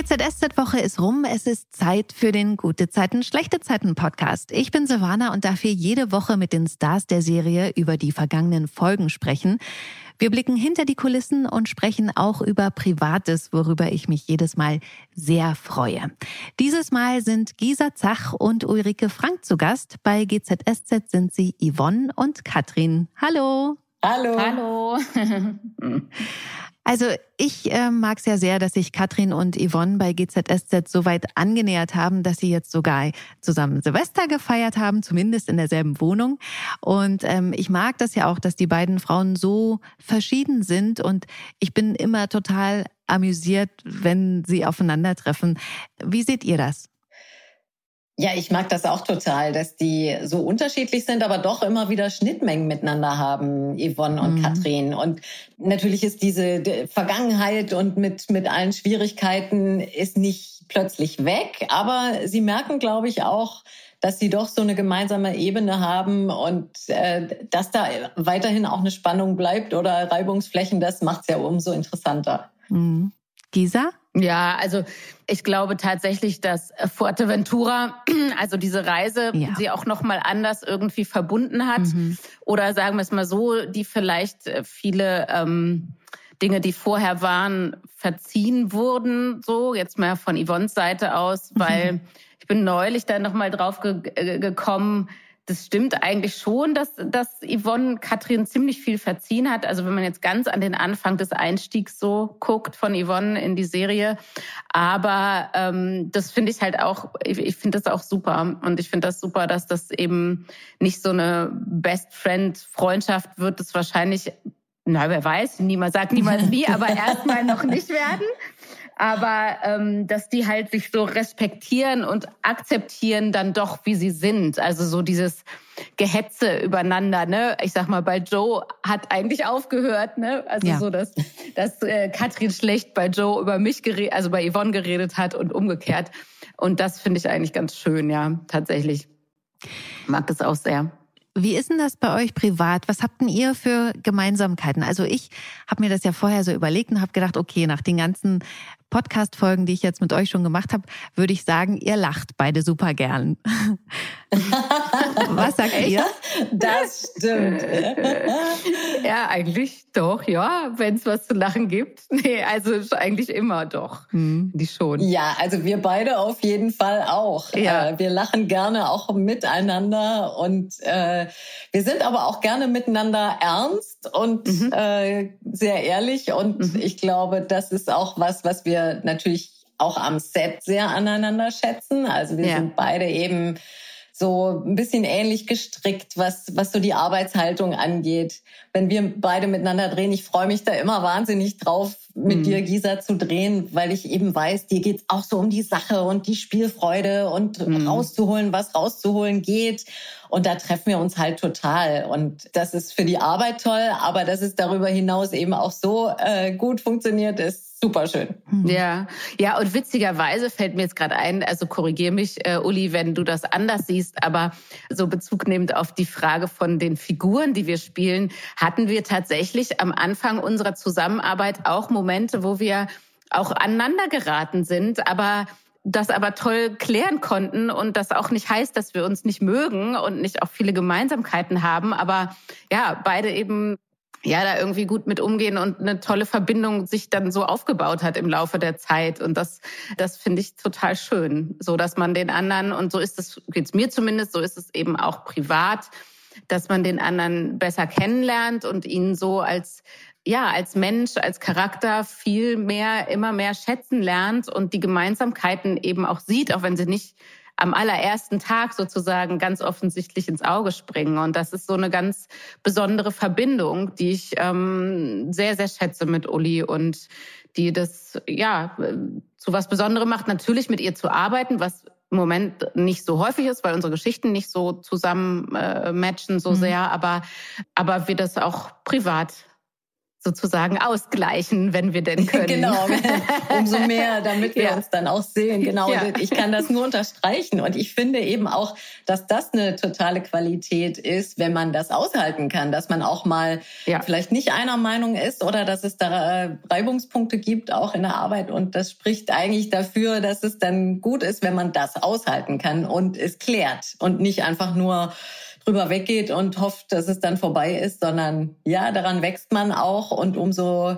Die GZSZ-Woche ist rum. Es ist Zeit für den Gute Zeiten, schlechte Zeiten Podcast. Ich bin Silvana und darf hier jede Woche mit den Stars der Serie über die vergangenen Folgen sprechen. Wir blicken hinter die Kulissen und sprechen auch über Privates, worüber ich mich jedes Mal sehr freue. Dieses Mal sind Gisa Zach und Ulrike Frank zu Gast. Bei GZSZ sind sie Yvonne und Katrin. Hallo. Hallo. Hallo. Also ich äh, mag es ja sehr, dass sich Katrin und Yvonne bei GZSZ so weit angenähert haben, dass sie jetzt sogar zusammen Silvester gefeiert haben, zumindest in derselben Wohnung. Und ähm, ich mag das ja auch, dass die beiden Frauen so verschieden sind. Und ich bin immer total amüsiert, wenn sie aufeinandertreffen. Wie seht ihr das? Ja, ich mag das auch total, dass die so unterschiedlich sind, aber doch immer wieder Schnittmengen miteinander haben, Yvonne und mhm. Katrin. Und natürlich ist diese Vergangenheit und mit, mit allen Schwierigkeiten ist nicht plötzlich weg, aber sie merken, glaube ich, auch, dass sie doch so eine gemeinsame Ebene haben und äh, dass da weiterhin auch eine Spannung bleibt oder Reibungsflächen, das macht es ja umso interessanter. Mhm. Gisa? Ja, also ich glaube tatsächlich, dass Fuerteventura, also diese Reise, ja. sie auch noch mal anders irgendwie verbunden hat mhm. oder sagen wir es mal so, die vielleicht äh, viele ähm, Dinge, die vorher waren, verziehen wurden. So jetzt mal von Yvonnes Seite aus, weil mhm. ich bin neulich da noch mal drauf ge äh, gekommen das stimmt eigentlich schon, dass, dass Yvonne Katrin ziemlich viel verziehen hat. Also wenn man jetzt ganz an den Anfang des Einstiegs so guckt von Yvonne in die Serie. Aber ähm, das finde ich halt auch, ich, ich finde das auch super. Und ich finde das super, dass das eben nicht so eine Best Friend-Freundschaft wird, das wahrscheinlich na, wer weiß, niemand sagt niemals nie, aber erstmal noch nicht werden aber ähm, dass die halt sich so respektieren und akzeptieren dann doch, wie sie sind. Also so dieses Gehetze übereinander, ne? Ich sag mal, bei Joe hat eigentlich aufgehört, ne? Also ja. so, dass, dass äh, Katrin schlecht bei Joe über mich geredet, also bei Yvonne geredet hat und umgekehrt. Und das finde ich eigentlich ganz schön, ja, tatsächlich. Mag es auch sehr. Wie ist denn das bei euch privat? Was habt denn ihr für Gemeinsamkeiten? Also ich habe mir das ja vorher so überlegt und habe gedacht, okay, nach den ganzen Podcast-Folgen, die ich jetzt mit euch schon gemacht habe, würde ich sagen, ihr lacht beide super gern. Was sagt ihr? Das stimmt. ja, eigentlich doch, ja, wenn es was zu lachen gibt. Nee, also eigentlich immer doch. Hm, die schon. Ja, also wir beide auf jeden Fall auch. Ja. Äh, wir lachen gerne auch miteinander und äh, wir sind aber auch gerne miteinander ernst und mhm. äh, sehr ehrlich. Und mhm. ich glaube, das ist auch was, was wir wir natürlich auch am Set sehr aneinander schätzen. Also wir ja. sind beide eben so ein bisschen ähnlich gestrickt, was, was so die Arbeitshaltung angeht. Wenn wir beide miteinander drehen, ich freue mich da immer wahnsinnig drauf, mit mhm. dir, Gisa, zu drehen, weil ich eben weiß, dir geht's auch so um die Sache und die Spielfreude und mhm. rauszuholen, was rauszuholen geht. Und da treffen wir uns halt total. Und das ist für die Arbeit toll, aber dass es darüber hinaus eben auch so äh, gut funktioniert, ist super schön. Mhm. Ja, ja, und witzigerweise fällt mir jetzt gerade ein, also korrigier mich, äh, Uli, wenn du das anders siehst, aber so Bezug nehmend auf die Frage von den Figuren, die wir spielen, hatten wir tatsächlich am Anfang unserer Zusammenarbeit auch Momente, wo wir auch aneinander geraten sind, aber das aber toll klären konnten und das auch nicht heißt, dass wir uns nicht mögen und nicht auch viele Gemeinsamkeiten haben, aber ja, beide eben ja, da irgendwie gut mit umgehen und eine tolle Verbindung sich dann so aufgebaut hat im Laufe der Zeit. Und das, das finde ich total schön, so dass man den anderen, und so ist es, geht's mir zumindest, so ist es eben auch privat, dass man den anderen besser kennenlernt und ihn so als, ja, als Mensch, als Charakter viel mehr, immer mehr schätzen lernt und die Gemeinsamkeiten eben auch sieht, auch wenn sie nicht am allerersten Tag sozusagen ganz offensichtlich ins Auge springen. Und das ist so eine ganz besondere Verbindung, die ich ähm, sehr, sehr schätze mit Uli und die das ja zu was Besonderem macht. Natürlich mit ihr zu arbeiten, was im Moment nicht so häufig ist, weil unsere Geschichten nicht so zusammen äh, matchen so mhm. sehr, aber aber wir das auch privat sozusagen ausgleichen, wenn wir denn können. genau, umso mehr, damit wir ja. uns dann auch sehen. Genau, ja. ich kann das nur unterstreichen. Und ich finde eben auch, dass das eine totale Qualität ist, wenn man das aushalten kann, dass man auch mal ja. vielleicht nicht einer Meinung ist oder dass es da äh, Reibungspunkte gibt, auch in der Arbeit. Und das spricht eigentlich dafür, dass es dann gut ist, wenn man das aushalten kann und es klärt und nicht einfach nur drüber weggeht und hofft, dass es dann vorbei ist, sondern ja, daran wächst man auch und umso,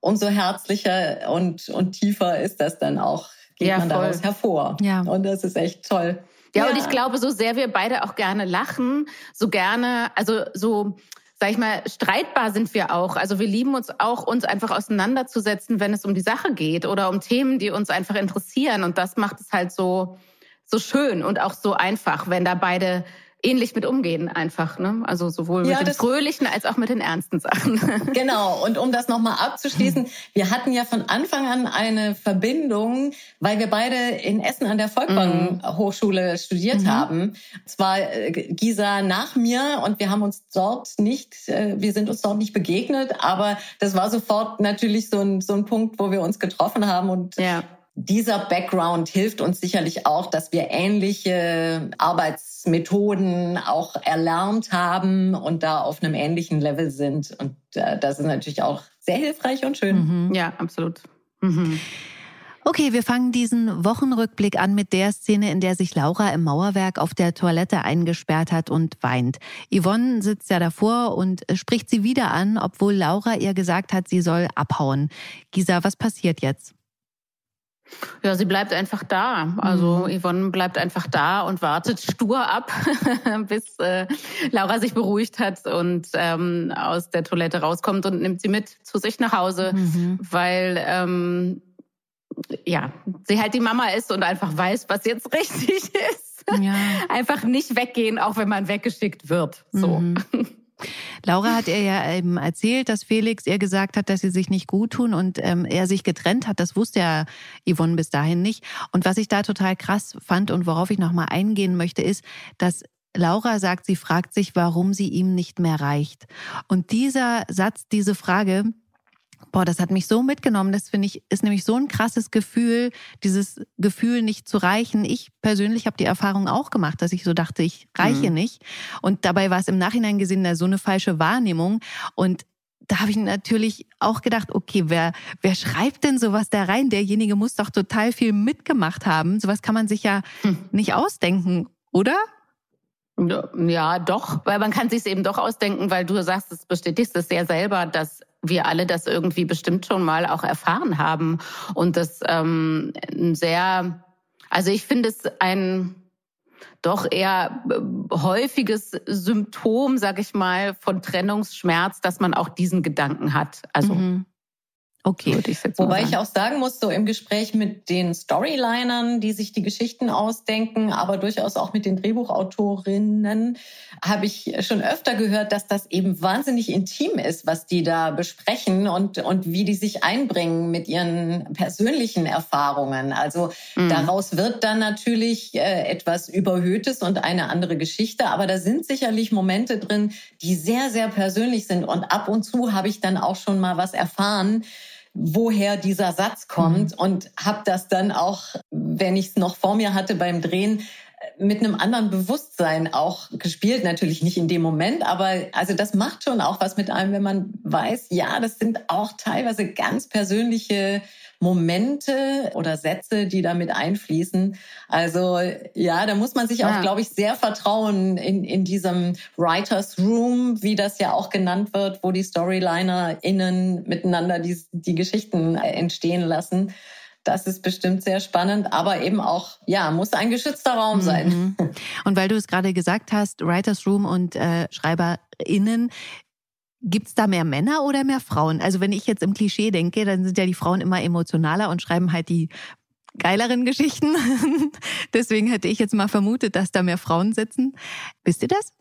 umso herzlicher und, und tiefer ist das dann auch, geht ja, man voll. daraus hervor. Ja. Und das ist echt toll. Ja, ja, und ich glaube, so sehr wir beide auch gerne lachen, so gerne, also so, sag ich mal, streitbar sind wir auch. Also wir lieben uns auch, uns einfach auseinanderzusetzen, wenn es um die Sache geht oder um Themen, die uns einfach interessieren. Und das macht es halt so, so schön und auch so einfach, wenn da beide ähnlich mit umgehen einfach. Ne? Also sowohl ja, mit den fröhlichen als auch mit den ernsten Sachen. Genau. Und um das nochmal abzuschließen, wir hatten ja von Anfang an eine Verbindung, weil wir beide in Essen an der Volkwang mhm. Hochschule studiert mhm. haben. Zwar äh, Gisa nach mir und wir haben uns dort nicht, äh, wir sind uns dort nicht begegnet, aber das war sofort natürlich so ein, so ein Punkt, wo wir uns getroffen haben und ja dieser Background hilft uns sicherlich auch, dass wir ähnliche Arbeitsmethoden auch erlernt haben und da auf einem ähnlichen Level sind. Und äh, das ist natürlich auch sehr hilfreich und schön. Mhm. Ja, absolut. Mhm. Okay, wir fangen diesen Wochenrückblick an mit der Szene, in der sich Laura im Mauerwerk auf der Toilette eingesperrt hat und weint. Yvonne sitzt ja davor und spricht sie wieder an, obwohl Laura ihr gesagt hat, sie soll abhauen. Gisa, was passiert jetzt? Ja, sie bleibt einfach da. Also mhm. Yvonne bleibt einfach da und wartet stur ab, bis äh, Laura sich beruhigt hat und ähm, aus der Toilette rauskommt und nimmt sie mit zu sich nach Hause, mhm. weil ähm, ja sie halt die Mama ist und einfach weiß, was jetzt richtig ist. Ja. Einfach nicht weggehen, auch wenn man weggeschickt wird. So. Mhm. Laura hat ihr ja eben erzählt, dass Felix ihr gesagt hat, dass sie sich nicht gut tun und ähm, er sich getrennt hat. Das wusste ja Yvonne bis dahin nicht. Und was ich da total krass fand und worauf ich nochmal eingehen möchte, ist, dass Laura sagt, sie fragt sich, warum sie ihm nicht mehr reicht. Und dieser Satz, diese Frage, Boah, das hat mich so mitgenommen. Das finde ich, ist nämlich so ein krasses Gefühl, dieses Gefühl nicht zu reichen. Ich persönlich habe die Erfahrung auch gemacht, dass ich so dachte, ich reiche mhm. nicht. Und dabei war es im Nachhinein gesehen so eine falsche Wahrnehmung. Und da habe ich natürlich auch gedacht, okay, wer, wer schreibt denn sowas da rein? Derjenige muss doch total viel mitgemacht haben. Sowas kann man sich ja hm. nicht ausdenken, oder? Ja, doch, weil man kann sich eben doch ausdenken, weil du sagst, es bestätigst es ja selber, dass wir alle das irgendwie bestimmt schon mal auch erfahren haben und das ähm, ein sehr, also ich finde es ein doch eher äh, häufiges Symptom, sag ich mal, von Trennungsschmerz, dass man auch diesen Gedanken hat. Also mhm. Okay. Ich Wobei ich auch sagen muss, so im Gespräch mit den Storylinern, die sich die Geschichten ausdenken, aber durchaus auch mit den Drehbuchautorinnen, habe ich schon öfter gehört, dass das eben wahnsinnig intim ist, was die da besprechen und, und wie die sich einbringen mit ihren persönlichen Erfahrungen. Also mhm. daraus wird dann natürlich äh, etwas Überhöhtes und eine andere Geschichte, aber da sind sicherlich Momente drin, die sehr, sehr persönlich sind. Und ab und zu habe ich dann auch schon mal was erfahren, woher dieser Satz kommt mhm. und habe das dann auch, wenn ich es noch vor mir hatte beim Drehen, mit einem anderen Bewusstsein auch gespielt. Natürlich nicht in dem Moment, aber also das macht schon auch was mit einem, wenn man weiß, ja, das sind auch teilweise ganz persönliche Momente oder Sätze, die damit einfließen. Also ja, da muss man sich ja. auch, glaube ich, sehr vertrauen in, in diesem Writers Room, wie das ja auch genannt wird, wo die StorylinerInnen miteinander die, die Geschichten entstehen lassen. Das ist bestimmt sehr spannend, aber eben auch, ja, muss ein geschützter Raum sein. Mhm. Und weil du es gerade gesagt hast, Writers Room und äh, SchreiberInnen, Gibt es da mehr Männer oder mehr Frauen? Also wenn ich jetzt im Klischee denke, dann sind ja die Frauen immer emotionaler und schreiben halt die geileren Geschichten. Deswegen hätte ich jetzt mal vermutet, dass da mehr Frauen sitzen. Wisst ihr das?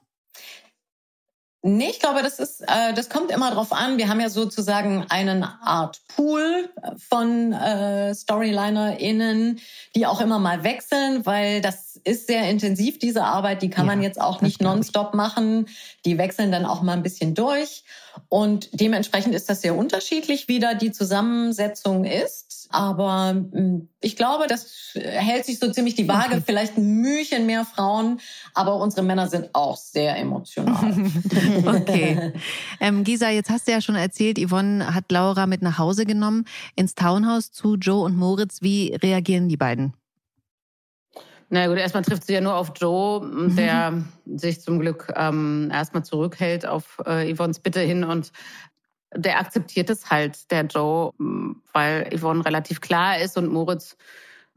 Nee, ich glaube, das ist, äh, das kommt immer drauf an. Wir haben ja sozusagen einen Art Pool von äh, StorylinerInnen, die auch immer mal wechseln, weil das ist sehr intensiv, diese Arbeit. Die kann ja, man jetzt auch nicht nonstop machen. Die wechseln dann auch mal ein bisschen durch. Und dementsprechend ist das sehr unterschiedlich, wie da die Zusammensetzung ist. Aber hm, ich glaube, das hält sich so ziemlich die Waage. Okay. Vielleicht ein Mühchen mehr Frauen, aber unsere Männer sind auch sehr emotional. okay. Ähm, Gisa, jetzt hast du ja schon erzählt, Yvonne hat Laura mit nach Hause genommen, ins Townhouse zu Joe und Moritz. Wie reagieren die beiden? Na gut, erstmal trifft sie ja nur auf Joe, mhm. der mhm. sich zum Glück ähm, erstmal zurückhält auf äh, Yvonnes Bitte hin und der akzeptiert es halt, der Joe, weil Yvonne relativ klar ist und Moritz,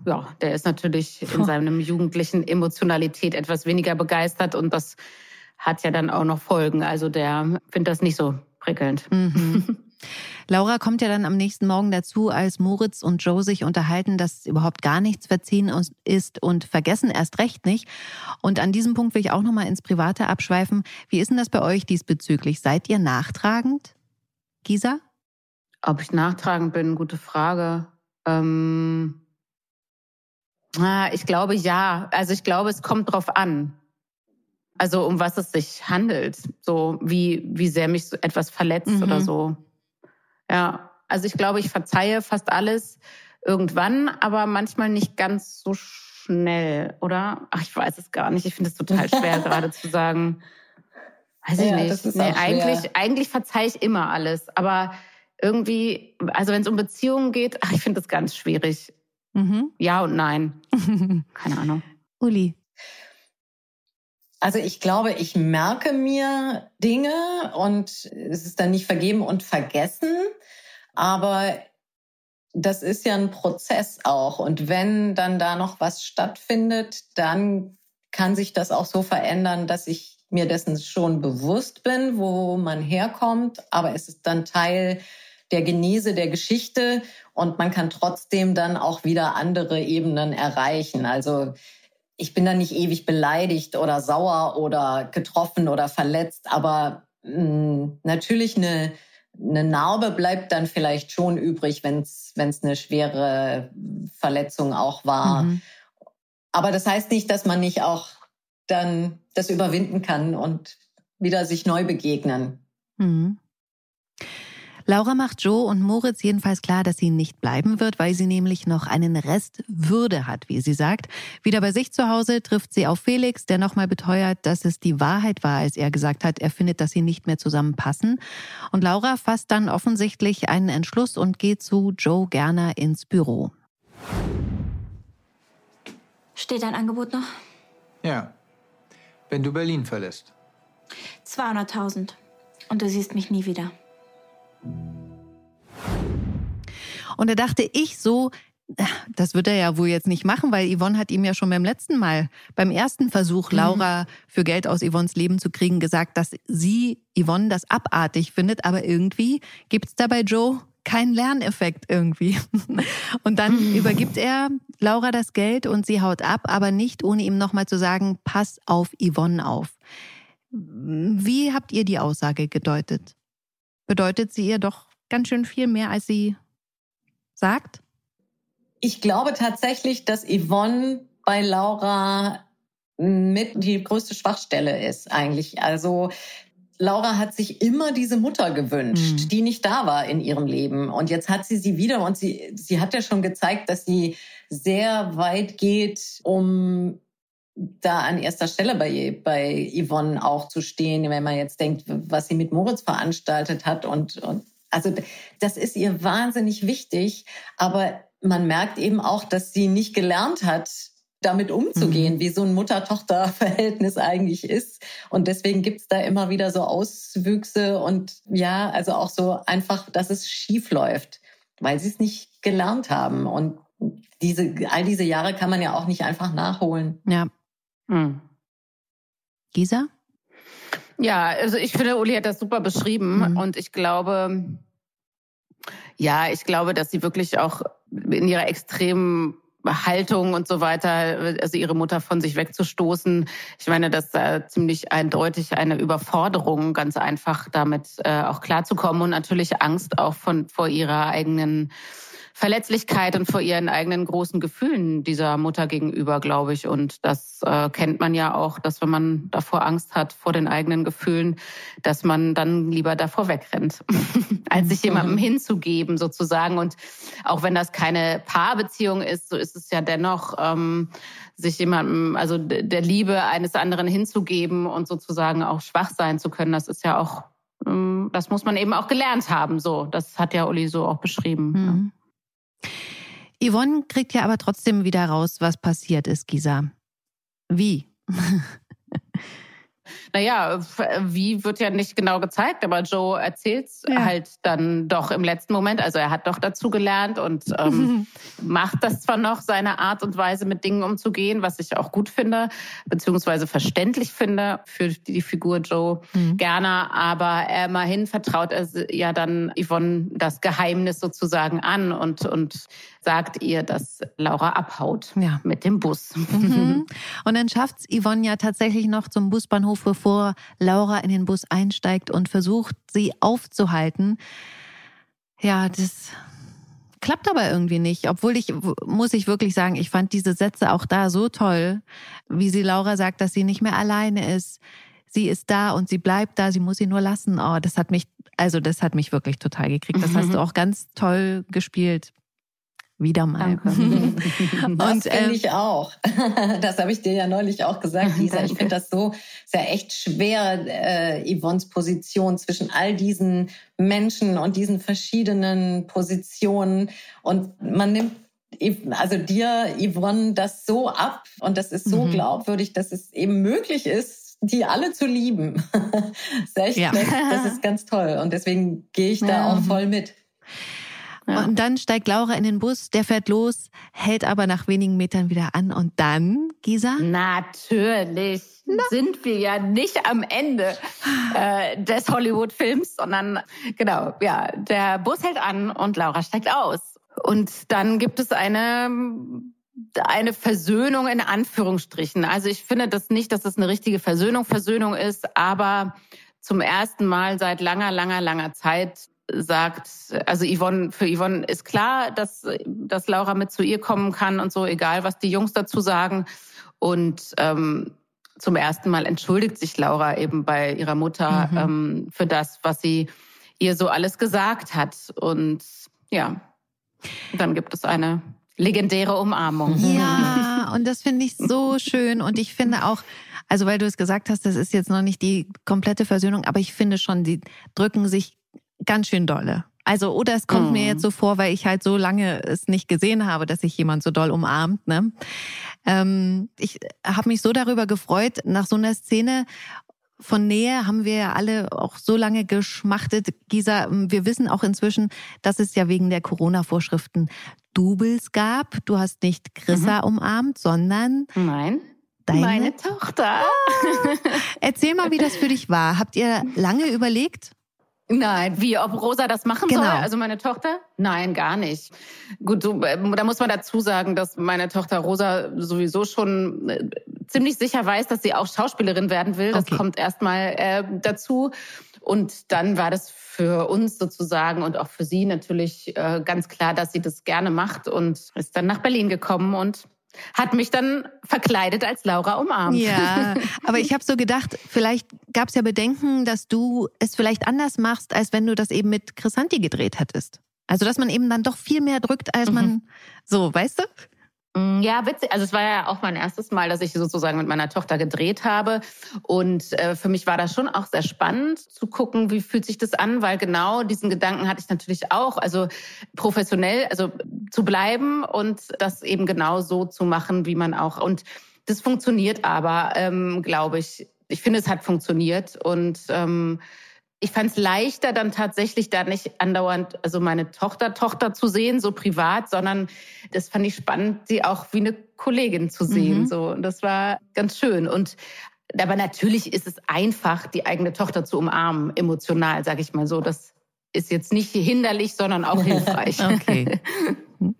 ja, der ist natürlich in seinem jugendlichen Emotionalität etwas weniger begeistert und das hat ja dann auch noch Folgen. Also der findet das nicht so prickelnd. Mhm. Laura kommt ja dann am nächsten Morgen dazu, als Moritz und Joe sich unterhalten, dass überhaupt gar nichts verziehen ist und vergessen erst recht nicht. Und an diesem Punkt will ich auch nochmal ins Private abschweifen. Wie ist denn das bei euch diesbezüglich? Seid ihr nachtragend? Gisa? Ob ich nachtragend bin, gute Frage. Ähm, ich glaube ja. Also ich glaube, es kommt drauf an. Also um was es sich handelt. So wie, wie sehr mich so etwas verletzt mhm. oder so. Ja, also ich glaube, ich verzeihe fast alles irgendwann, aber manchmal nicht ganz so schnell, oder? Ach, ich weiß es gar nicht. Ich finde es total schwer gerade zu sagen. Weiß ich ja, nicht. Nee, eigentlich, eigentlich verzeihe ich immer alles, aber irgendwie, also wenn es um Beziehungen geht, ach, ich finde das ganz schwierig. Mhm. Ja und nein. Keine Ahnung. Uli. Also ich glaube, ich merke mir Dinge und es ist dann nicht vergeben und vergessen. Aber das ist ja ein Prozess auch. Und wenn dann da noch was stattfindet, dann kann sich das auch so verändern, dass ich mir dessen schon bewusst bin, wo man herkommt. Aber es ist dann Teil der Genese der Geschichte und man kann trotzdem dann auch wieder andere Ebenen erreichen. Also ich bin dann nicht ewig beleidigt oder sauer oder getroffen oder verletzt, aber mh, mm, natürlich eine, eine Narbe bleibt dann vielleicht schon übrig, wenn es eine schwere Verletzung auch war. Mhm. Aber das heißt nicht, dass man nicht auch dann das überwinden kann und wieder sich neu begegnen. Mhm. Laura macht Joe und Moritz jedenfalls klar, dass sie nicht bleiben wird, weil sie nämlich noch einen Rest Würde hat, wie sie sagt. Wieder bei sich zu Hause trifft sie auf Felix, der nochmal beteuert, dass es die Wahrheit war, als er gesagt hat, er findet, dass sie nicht mehr zusammenpassen. Und Laura fasst dann offensichtlich einen Entschluss und geht zu Joe Gerner ins Büro. Steht dein Angebot noch? Ja. Wenn du Berlin verlässt. 200.000. Und du siehst mich nie wieder. Und da dachte ich so, das wird er ja wohl jetzt nicht machen, weil Yvonne hat ihm ja schon beim letzten Mal, beim ersten Versuch, mhm. Laura für Geld aus Yvonnes Leben zu kriegen, gesagt, dass sie Yvonne das abartig findet. Aber irgendwie gibt es da bei Joe keinen Lerneffekt irgendwie. Und dann mhm. übergibt er Laura das Geld und sie haut ab, aber nicht ohne ihm nochmal zu sagen, pass auf Yvonne auf. Wie habt ihr die Aussage gedeutet? Bedeutet sie ihr doch ganz schön viel mehr, als sie sagt? Ich glaube tatsächlich, dass Yvonne bei Laura mit die größte Schwachstelle ist eigentlich. Also Laura hat sich immer diese Mutter gewünscht, mhm. die nicht da war in ihrem Leben. Und jetzt hat sie sie wieder und sie, sie hat ja schon gezeigt, dass sie sehr weit geht, um da an erster Stelle bei, bei Yvonne auch zu stehen, wenn man jetzt denkt, was sie mit Moritz veranstaltet hat. Und, und also das ist ihr wahnsinnig wichtig. Aber man merkt eben auch, dass sie nicht gelernt hat, damit umzugehen, mhm. wie so ein Mutter-Tochter-Verhältnis eigentlich ist. Und deswegen gibt's da immer wieder so Auswüchse und ja, also auch so einfach, dass es schief läuft, weil sie es nicht gelernt haben. Und diese, all diese Jahre kann man ja auch nicht einfach nachholen. Ja, hm. Gisa? Ja, also ich finde, Uli hat das super beschrieben mhm. und ich glaube, ja, ich glaube, dass sie wirklich auch in ihrer extremen Haltung und so weiter, also ihre Mutter von sich wegzustoßen. Ich meine, das ist ziemlich eindeutig eine Überforderung, ganz einfach damit äh, auch klarzukommen und natürlich Angst auch von vor ihrer eigenen Verletzlichkeit und vor ihren eigenen großen Gefühlen dieser Mutter gegenüber, glaube ich. Und das äh, kennt man ja auch, dass wenn man davor Angst hat vor den eigenen Gefühlen, dass man dann lieber davor wegrennt, als sich jemandem mhm. hinzugeben sozusagen. Und auch wenn das keine Paarbeziehung ist, so ist es ja dennoch, ähm, sich jemandem, also der Liebe eines anderen hinzugeben und sozusagen auch schwach sein zu können. Das ist ja auch ähm, das muss man eben auch gelernt haben. So, das hat ja Uli so auch beschrieben. Mhm. Yvonne kriegt ja aber trotzdem wieder raus, was passiert ist, Gisa. Wie? Naja, wie wird ja nicht genau gezeigt, aber Joe erzählt es ja. halt dann doch im letzten Moment. Also er hat doch dazu gelernt und ähm, macht das zwar noch, seine Art und Weise mit Dingen umzugehen, was ich auch gut finde, beziehungsweise verständlich finde für die Figur Joe mhm. gerne, aber immerhin vertraut er ja dann Yvonne das Geheimnis sozusagen an und, und sagt ihr, dass Laura abhaut ja. mit dem Bus. Mhm. Und dann schafft es Yvonne ja tatsächlich noch zum Busbahnhof, bevor Laura in den Bus einsteigt und versucht, sie aufzuhalten. Ja, das klappt aber irgendwie nicht. Obwohl ich, muss ich wirklich sagen, ich fand diese Sätze auch da so toll, wie sie Laura sagt, dass sie nicht mehr alleine ist. Sie ist da und sie bleibt da, sie muss sie nur lassen. Oh, das hat mich, also das hat mich wirklich total gekriegt. Das hast du auch ganz toll gespielt. Wieder mal. das und, finde ähm, ich auch. Das habe ich dir ja neulich auch gesagt, Lisa. Ich finde das so, ist ja echt schwer, äh, Yvonnes Position zwischen all diesen Menschen und diesen verschiedenen Positionen. Und man nimmt also dir, Yvonne, das so ab und das ist so mhm. glaubwürdig, dass es eben möglich ist, die alle zu lieben. das ist echt, ja. das ist ganz toll. Und deswegen gehe ich da ja. auch voll mit. Ja. Und dann steigt Laura in den Bus, der fährt los, hält aber nach wenigen Metern wieder an. Und dann, Gisa? Natürlich Na? sind wir ja nicht am Ende äh, des Hollywood-Films, sondern genau, ja, der Bus hält an und Laura steigt aus. Und dann gibt es eine eine Versöhnung in Anführungsstrichen. Also ich finde das nicht, dass es eine richtige Versöhnung Versöhnung ist, aber zum ersten Mal seit langer, langer, langer Zeit sagt, also Yvonne, für Yvonne ist klar, dass, dass Laura mit zu ihr kommen kann und so, egal was die Jungs dazu sagen. Und ähm, zum ersten Mal entschuldigt sich Laura eben bei ihrer Mutter mhm. ähm, für das, was sie ihr so alles gesagt hat. Und ja, dann gibt es eine legendäre Umarmung. Ja, und das finde ich so schön. Und ich finde auch, also weil du es gesagt hast, das ist jetzt noch nicht die komplette Versöhnung, aber ich finde schon, die drücken sich ganz schön dolle. Also, oder es kommt mm. mir jetzt so vor, weil ich halt so lange es nicht gesehen habe, dass sich jemand so doll umarmt. Ne? Ähm, ich habe mich so darüber gefreut, nach so einer Szene von Nähe haben wir ja alle auch so lange geschmachtet. Gisa, wir wissen auch inzwischen, dass es ja wegen der Corona-Vorschriften Doubles gab. Du hast nicht Chrissa mhm. umarmt, sondern Nein. Deine Meine Tochter. Ah. Erzähl mal, wie das für dich war. Habt ihr lange überlegt? Nein, wie ob Rosa das machen genau. soll? Also meine Tochter? Nein, gar nicht. Gut, so, äh, da muss man dazu sagen, dass meine Tochter Rosa sowieso schon äh, ziemlich sicher weiß, dass sie auch Schauspielerin werden will. Das okay. kommt erstmal äh, dazu. Und dann war das für uns sozusagen und auch für sie natürlich äh, ganz klar, dass sie das gerne macht und ist dann nach Berlin gekommen und hat mich dann verkleidet als Laura umarmt. Ja, aber ich habe so gedacht, vielleicht gab es ja Bedenken, dass du es vielleicht anders machst, als wenn du das eben mit Chrisanti gedreht hättest. Also dass man eben dann doch viel mehr drückt, als man mhm. so, weißt du? Mm, ja, witzig. Also es war ja auch mein erstes Mal, dass ich sozusagen mit meiner Tochter gedreht habe. Und äh, für mich war das schon auch sehr spannend zu gucken, wie fühlt sich das an, weil genau diesen Gedanken hatte ich natürlich auch. Also professionell, also zu bleiben und das eben genau so zu machen, wie man auch. Und das funktioniert aber, ähm, glaube ich. Ich finde, es hat funktioniert und ähm, ich fand es leichter, dann tatsächlich da nicht andauernd, also meine Tochter, Tochter zu sehen, so privat, sondern das fand ich spannend, sie auch wie eine Kollegin zu sehen. Mhm. So, und das war ganz schön. Und aber natürlich ist es einfach, die eigene Tochter zu umarmen, emotional, sage ich mal so. Das ist jetzt nicht hinderlich, sondern auch hilfreich. okay.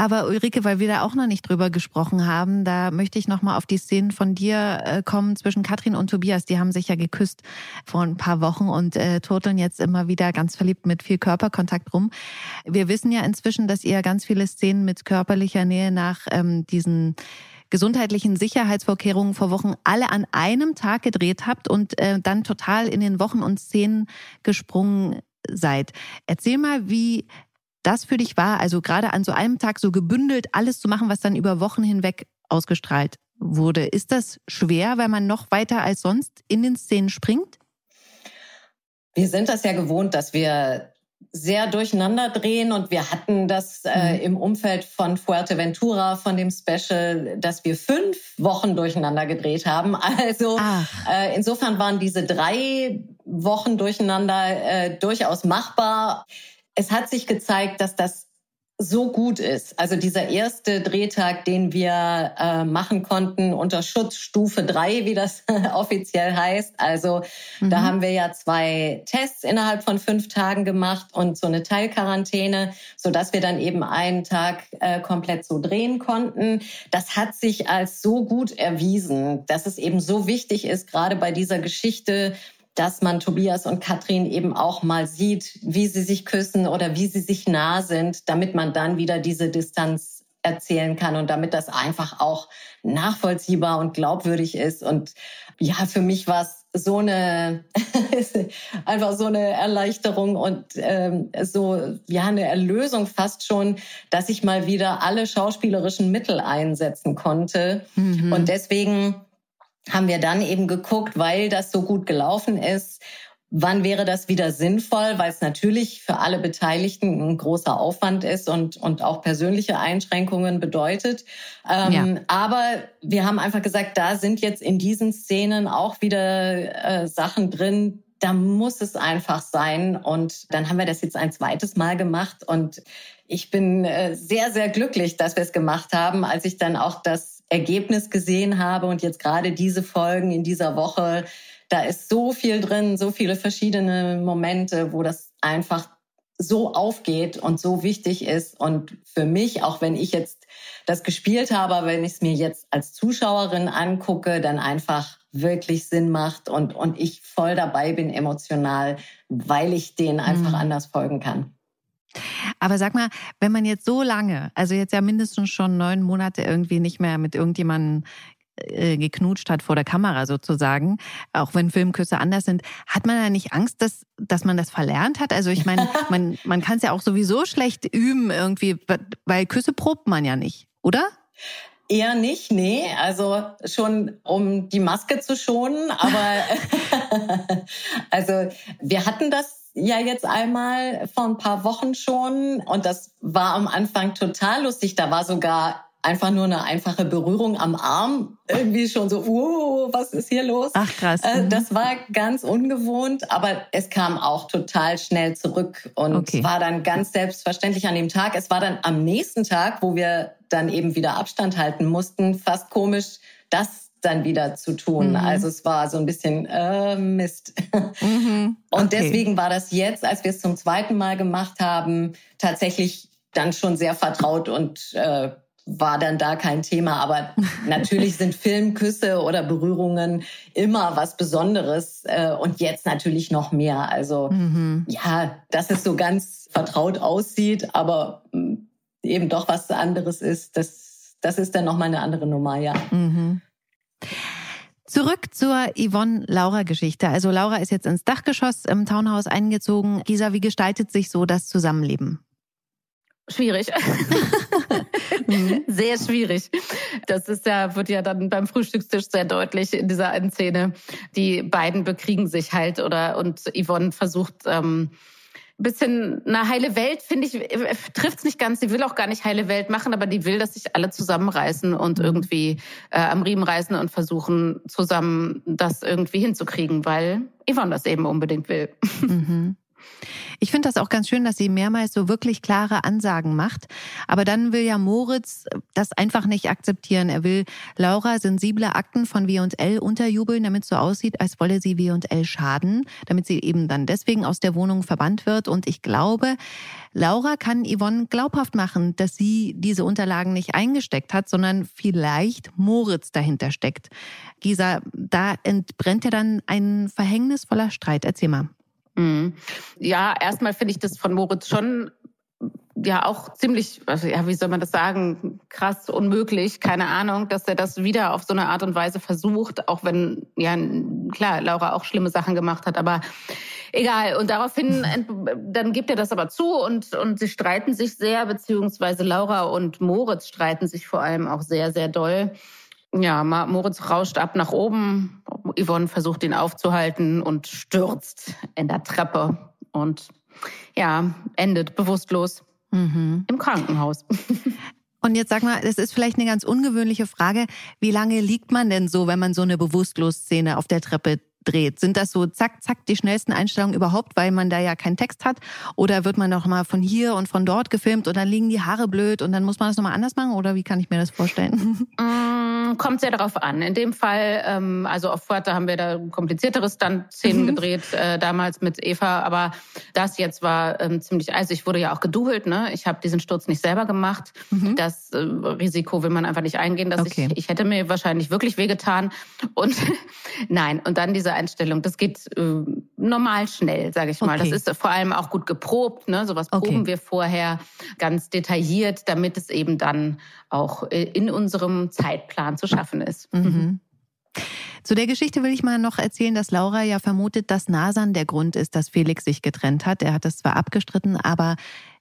Aber Ulrike, weil wir da auch noch nicht drüber gesprochen haben, da möchte ich noch mal auf die Szenen von dir äh, kommen zwischen Katrin und Tobias. Die haben sich ja geküsst vor ein paar Wochen und äh, turteln jetzt immer wieder ganz verliebt mit viel Körperkontakt rum. Wir wissen ja inzwischen, dass ihr ganz viele Szenen mit körperlicher Nähe nach ähm, diesen gesundheitlichen Sicherheitsvorkehrungen vor Wochen alle an einem Tag gedreht habt und äh, dann total in den Wochen und Szenen gesprungen seid. Erzähl mal, wie das für dich war, also gerade an so einem Tag so gebündelt alles zu machen, was dann über Wochen hinweg ausgestrahlt wurde. Ist das schwer, weil man noch weiter als sonst in den Szenen springt? Wir sind das ja gewohnt, dass wir sehr durcheinander drehen und wir hatten das äh, mhm. im Umfeld von Fuerteventura, von dem Special, dass wir fünf Wochen durcheinander gedreht haben. Also äh, insofern waren diese drei Wochen durcheinander äh, durchaus machbar. Es hat sich gezeigt, dass das so gut ist. Also dieser erste Drehtag, den wir äh, machen konnten unter Schutzstufe drei, wie das offiziell heißt. Also mhm. da haben wir ja zwei Tests innerhalb von fünf Tagen gemacht und so eine Teilquarantäne, so dass wir dann eben einen Tag äh, komplett so drehen konnten. Das hat sich als so gut erwiesen, dass es eben so wichtig ist, gerade bei dieser Geschichte, dass man Tobias und Katrin eben auch mal sieht, wie sie sich küssen oder wie sie sich nah sind, damit man dann wieder diese Distanz erzählen kann und damit das einfach auch nachvollziehbar und glaubwürdig ist. Und ja, für mich war es so eine einfach so eine Erleichterung und ähm, so ja eine Erlösung fast schon, dass ich mal wieder alle schauspielerischen Mittel einsetzen konnte. Mhm. Und deswegen haben wir dann eben geguckt, weil das so gut gelaufen ist, wann wäre das wieder sinnvoll, weil es natürlich für alle Beteiligten ein großer Aufwand ist und, und auch persönliche Einschränkungen bedeutet. Ähm, ja. Aber wir haben einfach gesagt, da sind jetzt in diesen Szenen auch wieder äh, Sachen drin, da muss es einfach sein. Und dann haben wir das jetzt ein zweites Mal gemacht. Und ich bin äh, sehr, sehr glücklich, dass wir es gemacht haben, als ich dann auch das Ergebnis gesehen habe und jetzt gerade diese Folgen in dieser Woche, da ist so viel drin, so viele verschiedene Momente, wo das einfach so aufgeht und so wichtig ist. Und für mich, auch wenn ich jetzt das gespielt habe, wenn ich es mir jetzt als Zuschauerin angucke, dann einfach wirklich Sinn macht und, und ich voll dabei bin emotional, weil ich denen einfach mhm. anders folgen kann. Aber sag mal, wenn man jetzt so lange, also jetzt ja mindestens schon neun Monate irgendwie nicht mehr mit irgendjemandem äh, geknutscht hat vor der Kamera sozusagen, auch wenn Filmküsse anders sind, hat man da nicht Angst, dass, dass man das verlernt hat? Also ich meine, man, man kann es ja auch sowieso schlecht üben irgendwie, weil Küsse probt man ja nicht, oder? Eher nicht, nee. Also schon um die Maske zu schonen, aber also wir hatten das ja jetzt einmal vor ein paar Wochen schon und das war am Anfang total lustig. Da war sogar einfach nur eine einfache Berührung am Arm irgendwie schon so, uh, was ist hier los? Ach krass. Äh, mhm. Das war ganz ungewohnt, aber es kam auch total schnell zurück und okay. war dann ganz selbstverständlich an dem Tag. Es war dann am nächsten Tag, wo wir dann eben wieder Abstand halten mussten, fast komisch, dass dann wieder zu tun. Mhm. Also es war so ein bisschen äh, Mist. Mhm. Okay. Und deswegen war das jetzt, als wir es zum zweiten Mal gemacht haben, tatsächlich dann schon sehr vertraut und äh, war dann da kein Thema. Aber natürlich sind Filmküsse oder Berührungen immer was Besonderes äh, und jetzt natürlich noch mehr. Also mhm. ja, dass es so ganz vertraut aussieht, aber mm, eben doch was anderes ist, das, das ist dann nochmal eine andere Nummer, ja. Mhm. Zurück zur Yvonne-Laura-Geschichte. Also Laura ist jetzt ins Dachgeschoss im Townhaus eingezogen. Gisa, wie gestaltet sich so das Zusammenleben? Schwierig. sehr schwierig. Das ist ja, wird ja dann beim Frühstückstisch sehr deutlich in dieser einen Szene. Die beiden bekriegen sich halt oder und Yvonne versucht, ähm, bisschen eine heile Welt, finde ich, trifft es nicht ganz. Sie will auch gar nicht heile Welt machen, aber die will, dass sich alle zusammenreißen und irgendwie äh, am Riemen reißen und versuchen, zusammen das irgendwie hinzukriegen, weil Yvonne das eben unbedingt will. Mhm. Ich finde das auch ganz schön, dass sie mehrmals so wirklich klare Ansagen macht. Aber dann will ja Moritz das einfach nicht akzeptieren. Er will Laura sensible Akten von W&L unterjubeln, damit es so aussieht, als wolle sie W&L schaden, damit sie eben dann deswegen aus der Wohnung verbannt wird. Und ich glaube, Laura kann Yvonne glaubhaft machen, dass sie diese Unterlagen nicht eingesteckt hat, sondern vielleicht Moritz dahinter steckt. Gisa, da entbrennt ja dann ein verhängnisvoller Streit. Erzähl mal. Mhm. Ja, erstmal finde ich das von Moritz schon ja auch ziemlich, also ja, wie soll man das sagen, krass unmöglich, keine Ahnung, dass er das wieder auf so eine Art und Weise versucht, auch wenn, ja, klar, Laura auch schlimme Sachen gemacht hat, aber egal. Und daraufhin, dann gibt er das aber zu und, und sie streiten sich sehr, beziehungsweise Laura und Moritz streiten sich vor allem auch sehr, sehr doll. Ja, Moritz rauscht ab nach oben. Yvonne versucht ihn aufzuhalten und stürzt in der Treppe und ja, endet bewusstlos mhm. im Krankenhaus. Und jetzt sag mal, das ist vielleicht eine ganz ungewöhnliche Frage. Wie lange liegt man denn so, wenn man so eine Bewusstlos-Szene auf der Treppe dreht? Sind das so zack, zack die schnellsten Einstellungen überhaupt, weil man da ja keinen Text hat? Oder wird man noch mal von hier und von dort gefilmt und dann liegen die Haare blöd und dann muss man das nochmal anders machen? Oder wie kann ich mir das vorstellen? Mm, kommt sehr darauf an. In dem Fall, ähm, also auf Fuerte haben wir da kompliziertere Stunt-Szenen mhm. gedreht, äh, damals mit Eva, aber das jetzt war ähm, ziemlich, also ich wurde ja auch geduhelt, ne? Ich habe diesen Sturz nicht selber gemacht. Mhm. Das äh, Risiko will man einfach nicht eingehen, dass okay. ich, ich hätte mir wahrscheinlich wirklich wehgetan. Und nein, und dann diese Einstellung, das geht äh, normal schnell, sage ich mal. Okay. Das ist vor allem auch gut geprobt, ne? Sowas proben okay. wir vorher ganz detailliert, damit es eben dann auch äh, in unserem Zeitplan zu schaffen ist. Mhm. Zu der Geschichte will ich mal noch erzählen, dass Laura ja vermutet, dass Nasan der Grund ist, dass Felix sich getrennt hat. Er hat das zwar abgestritten, aber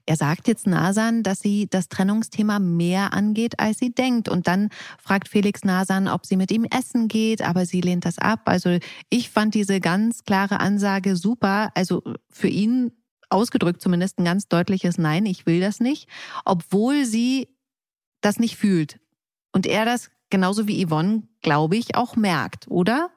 er sagt jetzt Nasan, dass sie das Trennungsthema mehr angeht, als sie denkt. Und dann fragt Felix Nasan, ob sie mit ihm essen geht, aber sie lehnt das ab. Also ich fand diese ganz klare Ansage super. Also für ihn ausgedrückt zumindest ein ganz deutliches Nein, ich will das nicht, obwohl sie das nicht fühlt. Und er das genauso wie Yvonne, glaube ich, auch merkt, oder?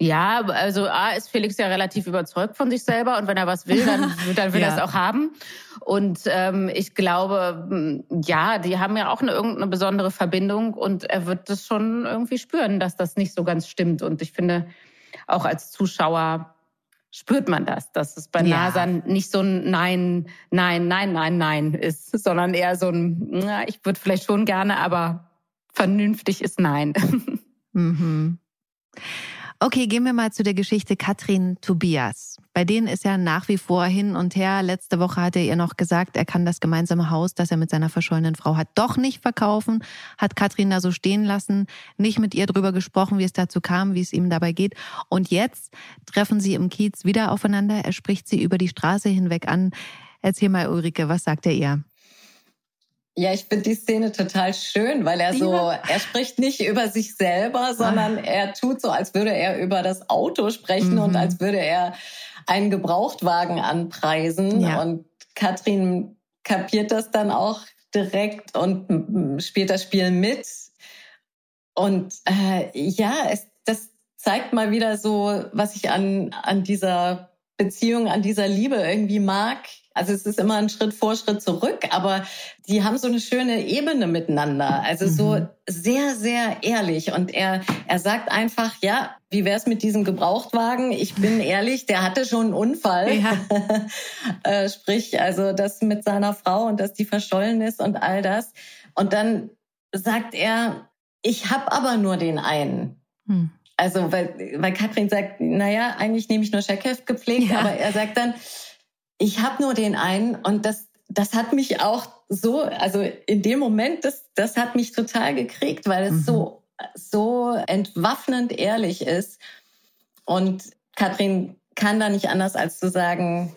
Ja, also A ist Felix ja relativ überzeugt von sich selber und wenn er was will, dann, dann will ja. er es auch haben. Und ähm, ich glaube, ja, die haben ja auch eine irgendeine besondere Verbindung und er wird das schon irgendwie spüren, dass das nicht so ganz stimmt. Und ich finde, auch als Zuschauer spürt man das, dass es bei ja. Nasan nicht so ein Nein, Nein, Nein, Nein, Nein ist, sondern eher so ein, na, ich würde vielleicht schon gerne, aber vernünftig ist Nein. Mhm. Okay, gehen wir mal zu der Geschichte Katrin Tobias. Bei denen ist ja nach wie vor hin und her. Letzte Woche hat er ihr noch gesagt, er kann das gemeinsame Haus, das er mit seiner verschollenen Frau hat, doch nicht verkaufen. Hat Katrin da so stehen lassen, nicht mit ihr drüber gesprochen, wie es dazu kam, wie es ihm dabei geht. Und jetzt treffen sie im Kiez wieder aufeinander. Er spricht sie über die Straße hinweg an. Erzähl mal, Ulrike, was sagt er ihr? Ja, ich finde die Szene total schön, weil er so, er spricht nicht über sich selber, sondern ah. er tut so, als würde er über das Auto sprechen mhm. und als würde er einen Gebrauchtwagen anpreisen. Ja. Und Katrin kapiert das dann auch direkt und spielt das Spiel mit. Und äh, ja, es, das zeigt mal wieder so, was ich an, an dieser Beziehung, an dieser Liebe irgendwie mag also es ist immer ein Schritt vor, Schritt zurück, aber die haben so eine schöne Ebene miteinander. Also so mhm. sehr, sehr ehrlich. Und er, er sagt einfach, ja, wie wär's mit diesem Gebrauchtwagen? Ich bin ehrlich, der hatte schon einen Unfall. Ja. äh, sprich, also das mit seiner Frau und dass die verschollen ist und all das. Und dann sagt er, ich habe aber nur den einen. Hm. Also, weil, weil Katrin sagt, naja, eigentlich nehme ich nur Scheckheft gepflegt, ja. aber er sagt dann, ich habe nur den einen und das, das hat mich auch so, also in dem Moment, das, das hat mich total gekriegt, weil es mhm. so, so entwaffnend ehrlich ist. Und Katrin kann da nicht anders als zu sagen,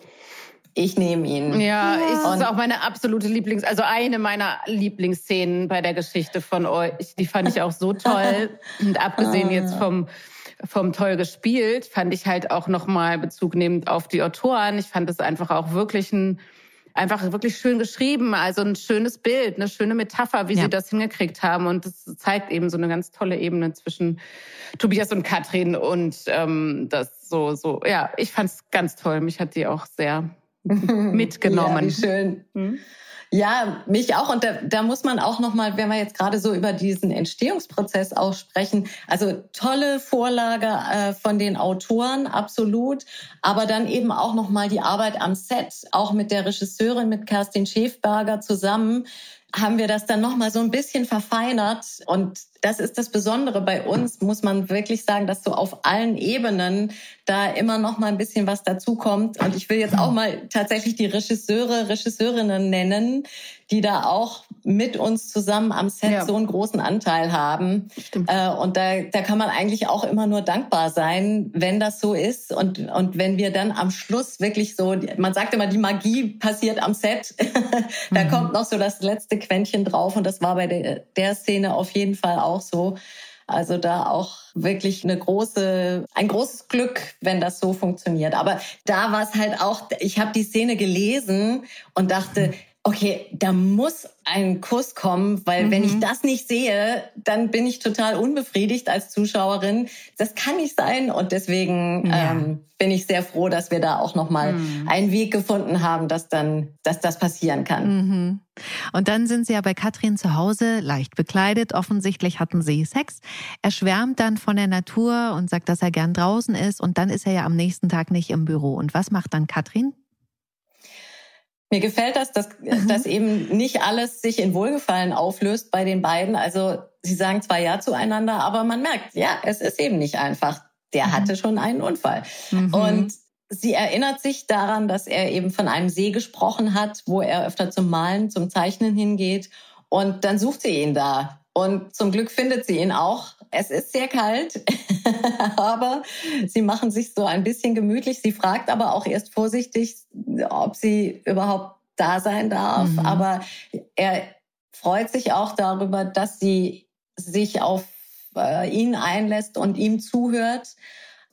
ich nehme ihn. Ja, ja. ist auch meine absolute Lieblings, also eine meiner Lieblingsszenen bei der Geschichte von euch. Die fand ich auch so toll. Und abgesehen jetzt ah. vom vom toll gespielt, fand ich halt auch nochmal Bezug nehmend auf die Autoren. Ich fand es einfach auch wirklich ein, einfach wirklich schön geschrieben, also ein schönes Bild, eine schöne Metapher, wie ja. sie das hingekriegt haben. Und das zeigt eben so eine ganz tolle Ebene zwischen Tobias und Katrin und ähm, das so, so, ja, ich fand es ganz toll. Mich hat die auch sehr mitgenommen. Ja, wie schön. Mhm. Ja, mich auch. Und da, da muss man auch noch mal, wenn wir jetzt gerade so über diesen Entstehungsprozess auch sprechen, also tolle Vorlage äh, von den Autoren, absolut. Aber dann eben auch noch mal die Arbeit am Set, auch mit der Regisseurin, mit Kerstin Schäfberger zusammen, haben wir das dann noch mal so ein bisschen verfeinert. Und das ist das Besondere bei uns, muss man wirklich sagen, dass so auf allen Ebenen da immer noch mal ein bisschen was dazukommt. Und ich will jetzt auch mal tatsächlich die Regisseure, Regisseurinnen nennen, die da auch mit uns zusammen am Set ja. so einen großen Anteil haben. Stimmt. Äh, und da, da kann man eigentlich auch immer nur dankbar sein, wenn das so ist. Und, und wenn wir dann am Schluss wirklich so, man sagt immer, die Magie passiert am Set. da mhm. kommt noch so das letzte Quäntchen drauf. Und das war bei der, der Szene auf jeden Fall auch so. Also da auch wirklich eine große, ein großes Glück, wenn das so funktioniert. Aber da war es halt auch, ich habe die Szene gelesen und dachte, okay, da muss ein Kuss kommen, weil mhm. wenn ich mhm. das nicht sehe, dann bin ich total unbefriedigt als Zuschauerin. Das kann nicht sein und deswegen ja. ähm, bin ich sehr froh, dass wir da auch noch mal mhm. einen Weg gefunden haben, dass dann, dass das passieren kann. Mhm. Und dann sind sie ja bei Katrin zu Hause, leicht bekleidet. Offensichtlich hatten sie Sex. Er schwärmt dann von der Natur und sagt, dass er gern draußen ist. Und dann ist er ja am nächsten Tag nicht im Büro. Und was macht dann Katrin? Mir gefällt das, dass, mhm. dass eben nicht alles sich in Wohlgefallen auflöst bei den beiden. Also sie sagen zwar Ja zueinander, aber man merkt, ja, es ist eben nicht einfach. Der mhm. hatte schon einen Unfall. Mhm. Und sie erinnert sich daran, dass er eben von einem See gesprochen hat, wo er öfter zum Malen, zum Zeichnen hingeht. Und dann sucht sie ihn da. Und zum Glück findet sie ihn auch. Es ist sehr kalt, aber sie machen sich so ein bisschen gemütlich. Sie fragt aber auch erst vorsichtig, ob sie überhaupt da sein darf. Mhm. Aber er freut sich auch darüber, dass sie sich auf äh, ihn einlässt und ihm zuhört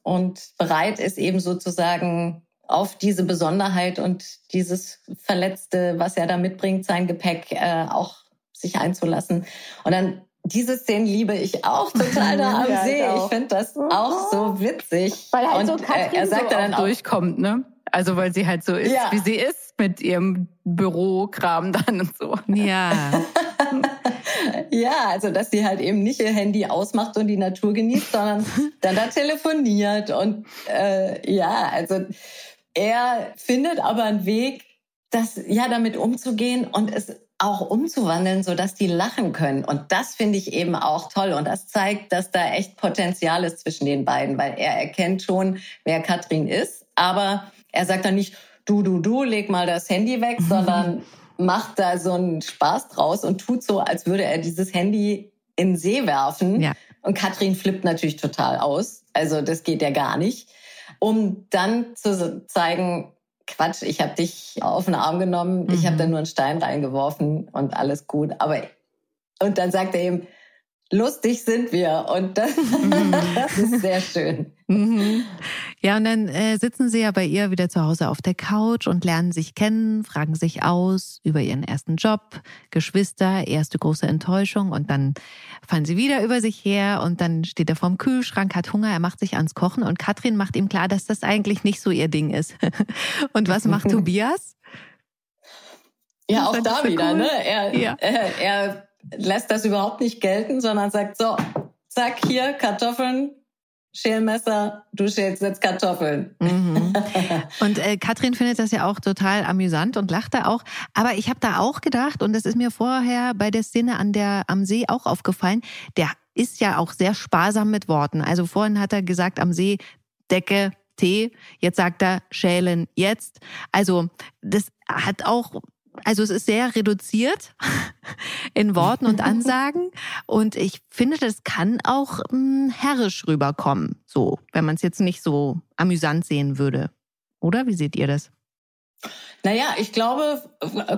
und bereit ist eben sozusagen auf diese Besonderheit und dieses Verletzte, was er da mitbringt, sein Gepäck äh, auch sich einzulassen. Und dann diese Szene liebe ich auch total da am ja, See. Ich, ich finde das auch so witzig. Weil halt und so Katrin er sagt so dann auch durchkommt, ne? Also weil sie halt so ist, ja. wie sie ist mit ihrem Bürokram dann und so. Ja. ja, also dass sie halt eben nicht ihr Handy ausmacht und die Natur genießt, sondern dann da telefoniert und äh, ja, also er findet aber einen Weg, das ja damit umzugehen und es auch umzuwandeln, so dass die lachen können. Und das finde ich eben auch toll. Und das zeigt, dass da echt Potenzial ist zwischen den beiden, weil er erkennt schon, wer Katrin ist. Aber er sagt dann nicht, du, du, du, leg mal das Handy weg, sondern macht da so einen Spaß draus und tut so, als würde er dieses Handy in See werfen. Ja. Und Katrin flippt natürlich total aus. Also das geht ja gar nicht. Um dann zu zeigen, Quatsch, ich habe dich auf den Arm genommen, mhm. ich habe da nur einen Stein reingeworfen und alles gut. Aber und dann sagt er eben, lustig sind wir und das, mhm. das ist sehr schön. Mhm. Ja, und dann äh, sitzen sie ja bei ihr wieder zu Hause auf der Couch und lernen sich kennen, fragen sich aus über ihren ersten Job, Geschwister, erste große Enttäuschung und dann fallen sie wieder über sich her und dann steht er vorm Kühlschrank, hat Hunger, er macht sich ans Kochen und Katrin macht ihm klar, dass das eigentlich nicht so ihr Ding ist. und was macht Tobias? Ja, auch da wieder, cool. ne? Er, ja. er, er lässt das überhaupt nicht gelten, sondern sagt so, zack, hier Kartoffeln, Schälmesser, du schälst jetzt Kartoffeln. Mhm. Und äh, Katrin findet das ja auch total amüsant und lacht da auch. Aber ich habe da auch gedacht, und das ist mir vorher bei der Szene an der am See auch aufgefallen, der ist ja auch sehr sparsam mit Worten. Also vorhin hat er gesagt am See Decke, Tee, jetzt sagt er schälen jetzt. Also das hat auch also es ist sehr reduziert in Worten und Ansagen. Und ich finde, das kann auch hm, herrisch rüberkommen, so, wenn man es jetzt nicht so amüsant sehen würde. Oder wie seht ihr das? Naja, ich glaube,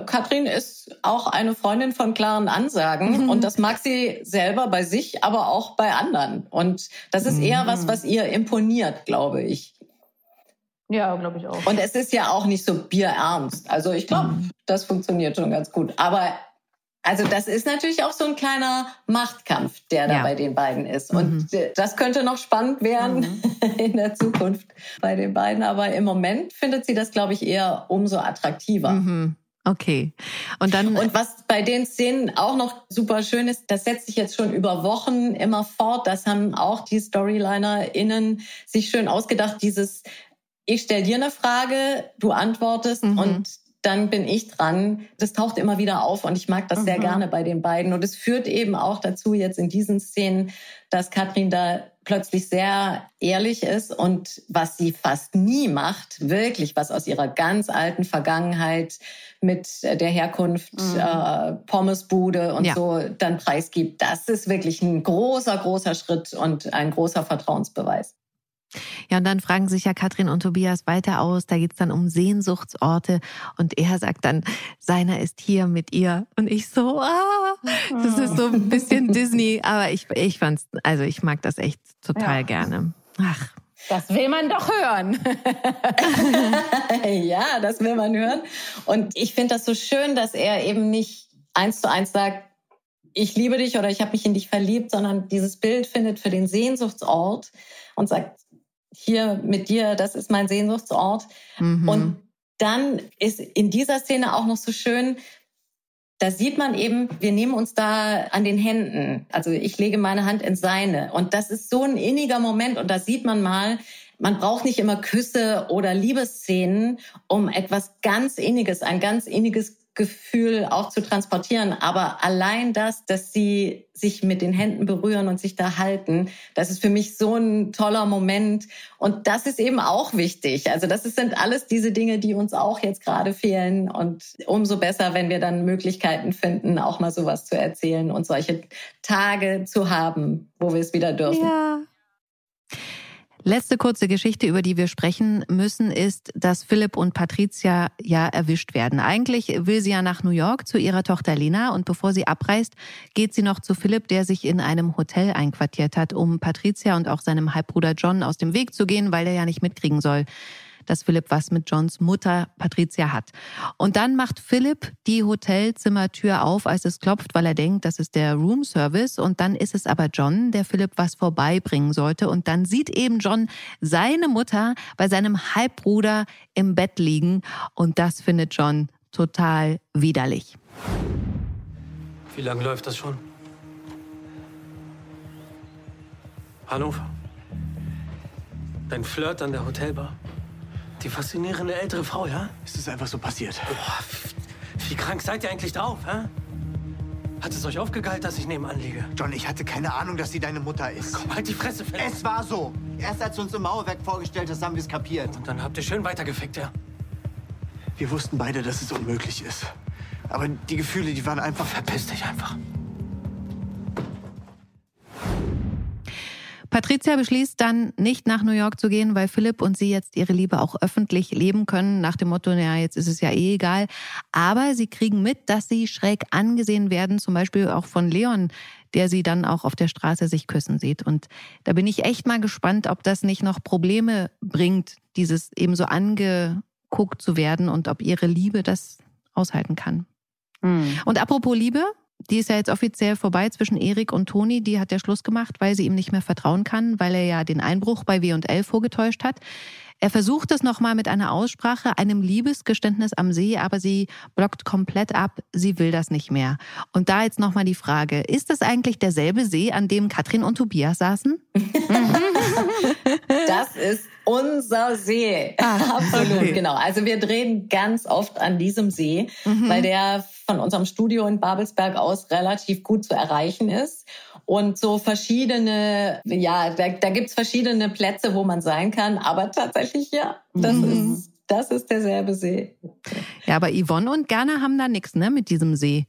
Katrin ist auch eine Freundin von klaren Ansagen mhm. und das mag sie selber bei sich, aber auch bei anderen. Und das ist eher was, mhm. was ihr imponiert, glaube ich. Ja, glaube ich auch. Und es ist ja auch nicht so bierernst. Also ich glaube, mhm. das funktioniert schon ganz gut. Aber Also das ist natürlich auch so ein kleiner Machtkampf, der da ja. bei den beiden ist. Und mhm. das könnte noch spannend werden mhm. in der Zukunft bei den beiden. Aber im Moment findet sie das, glaube ich, eher umso attraktiver. Mhm. Okay. Und dann. Und was bei den Szenen auch noch super schön ist, das setzt sich jetzt schon über Wochen immer fort. Das haben auch die StorylinerInnen sich schön ausgedacht. Dieses, ich stell dir eine Frage, du antwortest mhm. und dann bin ich dran. Das taucht immer wieder auf und ich mag das mhm. sehr gerne bei den beiden. Und es führt eben auch dazu jetzt in diesen Szenen, dass Katrin da plötzlich sehr ehrlich ist und was sie fast nie macht, wirklich was aus ihrer ganz alten Vergangenheit mit der Herkunft mhm. äh, Pommesbude und ja. so dann preisgibt. Das ist wirklich ein großer, großer Schritt und ein großer Vertrauensbeweis. Ja, und dann fragen sich ja Katrin und Tobias weiter aus. Da geht's dann um Sehnsuchtsorte. Und er sagt dann, seiner ist hier mit ihr. Und ich so, ah, das ist so ein bisschen Disney. Aber ich, ich fand's, also ich mag das echt total ja. gerne. Ach. Das will man doch hören. ja, das will man hören. Und ich finde das so schön, dass er eben nicht eins zu eins sagt, ich liebe dich oder ich habe mich in dich verliebt, sondern dieses Bild findet für den Sehnsuchtsort und sagt, hier mit dir, das ist mein Sehnsuchtsort. Mhm. Und dann ist in dieser Szene auch noch so schön, da sieht man eben, wir nehmen uns da an den Händen. Also ich lege meine Hand in seine. Und das ist so ein inniger Moment. Und da sieht man mal, man braucht nicht immer Küsse oder Liebesszenen, um etwas ganz Inniges, ein ganz inniges Gefühl auch zu transportieren. Aber allein das, dass sie sich mit den Händen berühren und sich da halten, das ist für mich so ein toller Moment. Und das ist eben auch wichtig. Also das sind alles diese Dinge, die uns auch jetzt gerade fehlen. Und umso besser, wenn wir dann Möglichkeiten finden, auch mal sowas zu erzählen und solche Tage zu haben, wo wir es wieder dürfen. Ja. Letzte kurze Geschichte, über die wir sprechen müssen, ist, dass Philipp und Patricia ja erwischt werden. Eigentlich will sie ja nach New York zu ihrer Tochter Lena und bevor sie abreist, geht sie noch zu Philipp, der sich in einem Hotel einquartiert hat, um Patricia und auch seinem Halbbruder John aus dem Weg zu gehen, weil er ja nicht mitkriegen soll, dass Philipp was mit Johns Mutter Patricia hat. Und dann macht Philipp die Hotelzimmertür auf, als es klopft, weil er denkt, das ist der Roomservice. Und dann ist es aber John, der Philipp was vorbeibringen sollte. Und dann sieht eben John seine Mutter bei seinem Halbbruder im Bett liegen. Und das findet John total widerlich. Wie lange läuft das schon? Hannover. Dein Flirt an der Hotelbar. Die faszinierende ältere Frau, ja? Ist es einfach so passiert? Boah, wie krank seid ihr eigentlich drauf, hä? Hat es euch aufgegeilt, dass ich nebenan liege? John, ich hatte keine Ahnung, dass sie deine Mutter ist. Komm, halt die Fresse, Philipp. Es war so. Erst als du uns im Mauerwerk vorgestellt hast, haben wir es kapiert. Und dann habt ihr schön weitergefickt, ja? Wir wussten beide, dass es unmöglich ist. Aber die Gefühle, die waren einfach... Verpiss dich einfach. Patricia beschließt dann, nicht nach New York zu gehen, weil Philipp und sie jetzt ihre Liebe auch öffentlich leben können, nach dem Motto, naja, jetzt ist es ja eh egal. Aber sie kriegen mit, dass sie schräg angesehen werden, zum Beispiel auch von Leon, der sie dann auch auf der Straße sich küssen sieht. Und da bin ich echt mal gespannt, ob das nicht noch Probleme bringt, dieses eben so angeguckt zu werden und ob ihre Liebe das aushalten kann. Mhm. Und apropos Liebe, die ist ja jetzt offiziell vorbei zwischen Erik und Toni. Die hat der Schluss gemacht, weil sie ihm nicht mehr vertrauen kann, weil er ja den Einbruch bei W&L vorgetäuscht hat. Er versucht es nochmal mit einer Aussprache, einem Liebesgeständnis am See, aber sie blockt komplett ab. Sie will das nicht mehr. Und da jetzt nochmal die Frage, ist das eigentlich derselbe See, an dem Katrin und Tobias saßen? das ist unser See. Ah, Absolut, okay. genau. Also wir drehen ganz oft an diesem See, mhm. weil der von unserem Studio in Babelsberg aus relativ gut zu erreichen ist. Und so verschiedene, ja, da, da gibt's verschiedene Plätze, wo man sein kann. Aber tatsächlich, ja, das mhm. ist das ist derselbe See. Ja, aber Yvonne und Gerner haben da nichts, ne, mit diesem See.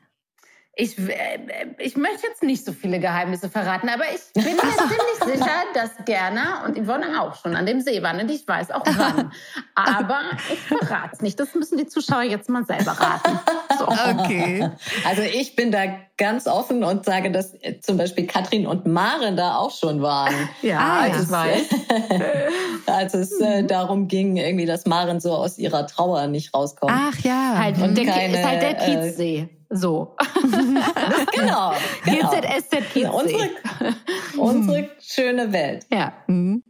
Ich, äh, ich möchte jetzt nicht so viele Geheimnisse verraten, aber ich bin mir ziemlich sicher, dass Gerner und Yvonne auch schon an dem See waren. Und ich weiß auch wann. Aber ich verrate es nicht. Das müssen die Zuschauer jetzt mal selber raten. So. Okay. Also ich bin da ganz offen und sage, dass zum Beispiel Katrin und Maren da auch schon waren. Ja, ah, als es, weiß. als es äh, darum ging, irgendwie, dass Maren so aus ihrer Trauer nicht rauskommt. Ach ja. Halt, und der, keine, ist halt der äh, Kiezsee. So. genau. genau. GZSZ Kiezsee. Unsere, unsere schöne Welt. Ja. Mhm.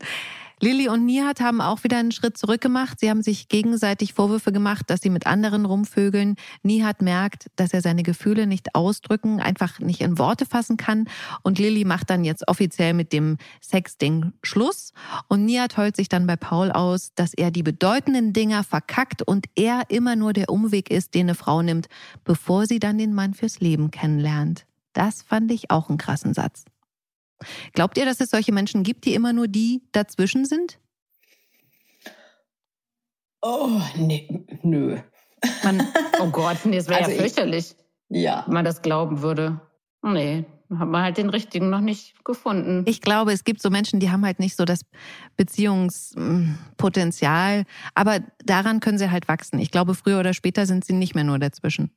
Lilly und Nihat haben auch wieder einen Schritt zurück gemacht. Sie haben sich gegenseitig Vorwürfe gemacht, dass sie mit anderen rumvögeln. Nihat merkt, dass er seine Gefühle nicht ausdrücken, einfach nicht in Worte fassen kann. Und Lilly macht dann jetzt offiziell mit dem Sexding Schluss. Und Nihat heult sich dann bei Paul aus, dass er die bedeutenden Dinger verkackt und er immer nur der Umweg ist, den eine Frau nimmt, bevor sie dann den Mann fürs Leben kennenlernt. Das fand ich auch einen krassen Satz. Glaubt ihr, dass es solche Menschen gibt, die immer nur die dazwischen sind? Oh, nee, nö. Man, oh Gott, nee, das wäre also ja fürchterlich. Ich, ja. Wenn man das glauben würde. Nee, hat man halt den richtigen noch nicht gefunden. Ich glaube, es gibt so Menschen, die haben halt nicht so das Beziehungspotenzial, aber daran können sie halt wachsen. Ich glaube, früher oder später sind sie nicht mehr nur dazwischen.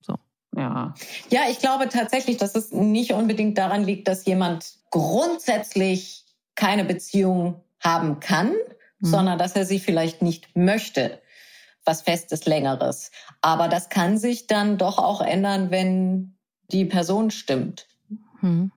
So. Ja. Ja, ich glaube tatsächlich, dass es nicht unbedingt daran liegt, dass jemand grundsätzlich keine Beziehung haben kann, mhm. sondern dass er sie vielleicht nicht möchte. Was Festes, Längeres. Aber das kann sich dann doch auch ändern, wenn die Person stimmt. Mhm.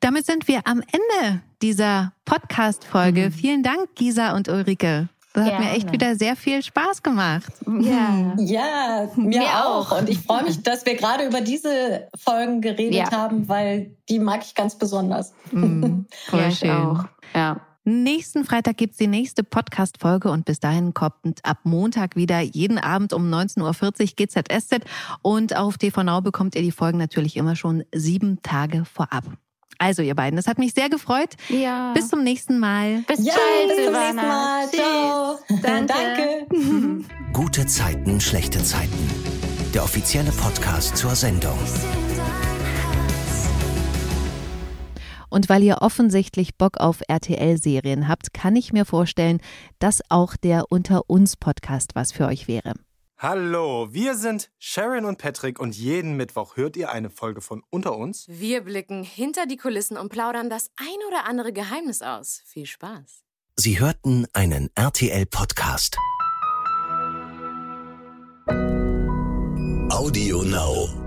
Damit sind wir am Ende dieser Podcast-Folge. Mhm. Vielen Dank, Gisa und Ulrike. Das hat mir echt wieder sehr viel Spaß gemacht. Ja, ja mir, mir auch. auch. Und ich freue mich, dass wir gerade über diese Folgen geredet ja. haben, weil die mag ich ganz besonders. Mm, voll ja, schön. Auch. Ja. Nächsten Freitag gibt's die nächste Podcast-Folge und bis dahin kommt ab Montag wieder jeden Abend um 19.40 Uhr GZSZ und auf TV Now bekommt ihr die Folgen natürlich immer schon sieben Tage vorab. Also ihr beiden, das hat mich sehr gefreut. Ja. Bis zum nächsten Mal. Bis, ja, bis zum nächsten Mal. Ciao. Danke. Danke. Gute Zeiten, schlechte Zeiten. Der offizielle Podcast zur Sendung. Und weil ihr offensichtlich Bock auf RTL-Serien habt, kann ich mir vorstellen, dass auch der Unter uns Podcast was für euch wäre. Hallo, wir sind Sharon und Patrick und jeden Mittwoch hört ihr eine Folge von Unter uns. Wir blicken hinter die Kulissen und plaudern das ein oder andere Geheimnis aus. Viel Spaß. Sie hörten einen RTL-Podcast. Audio Now.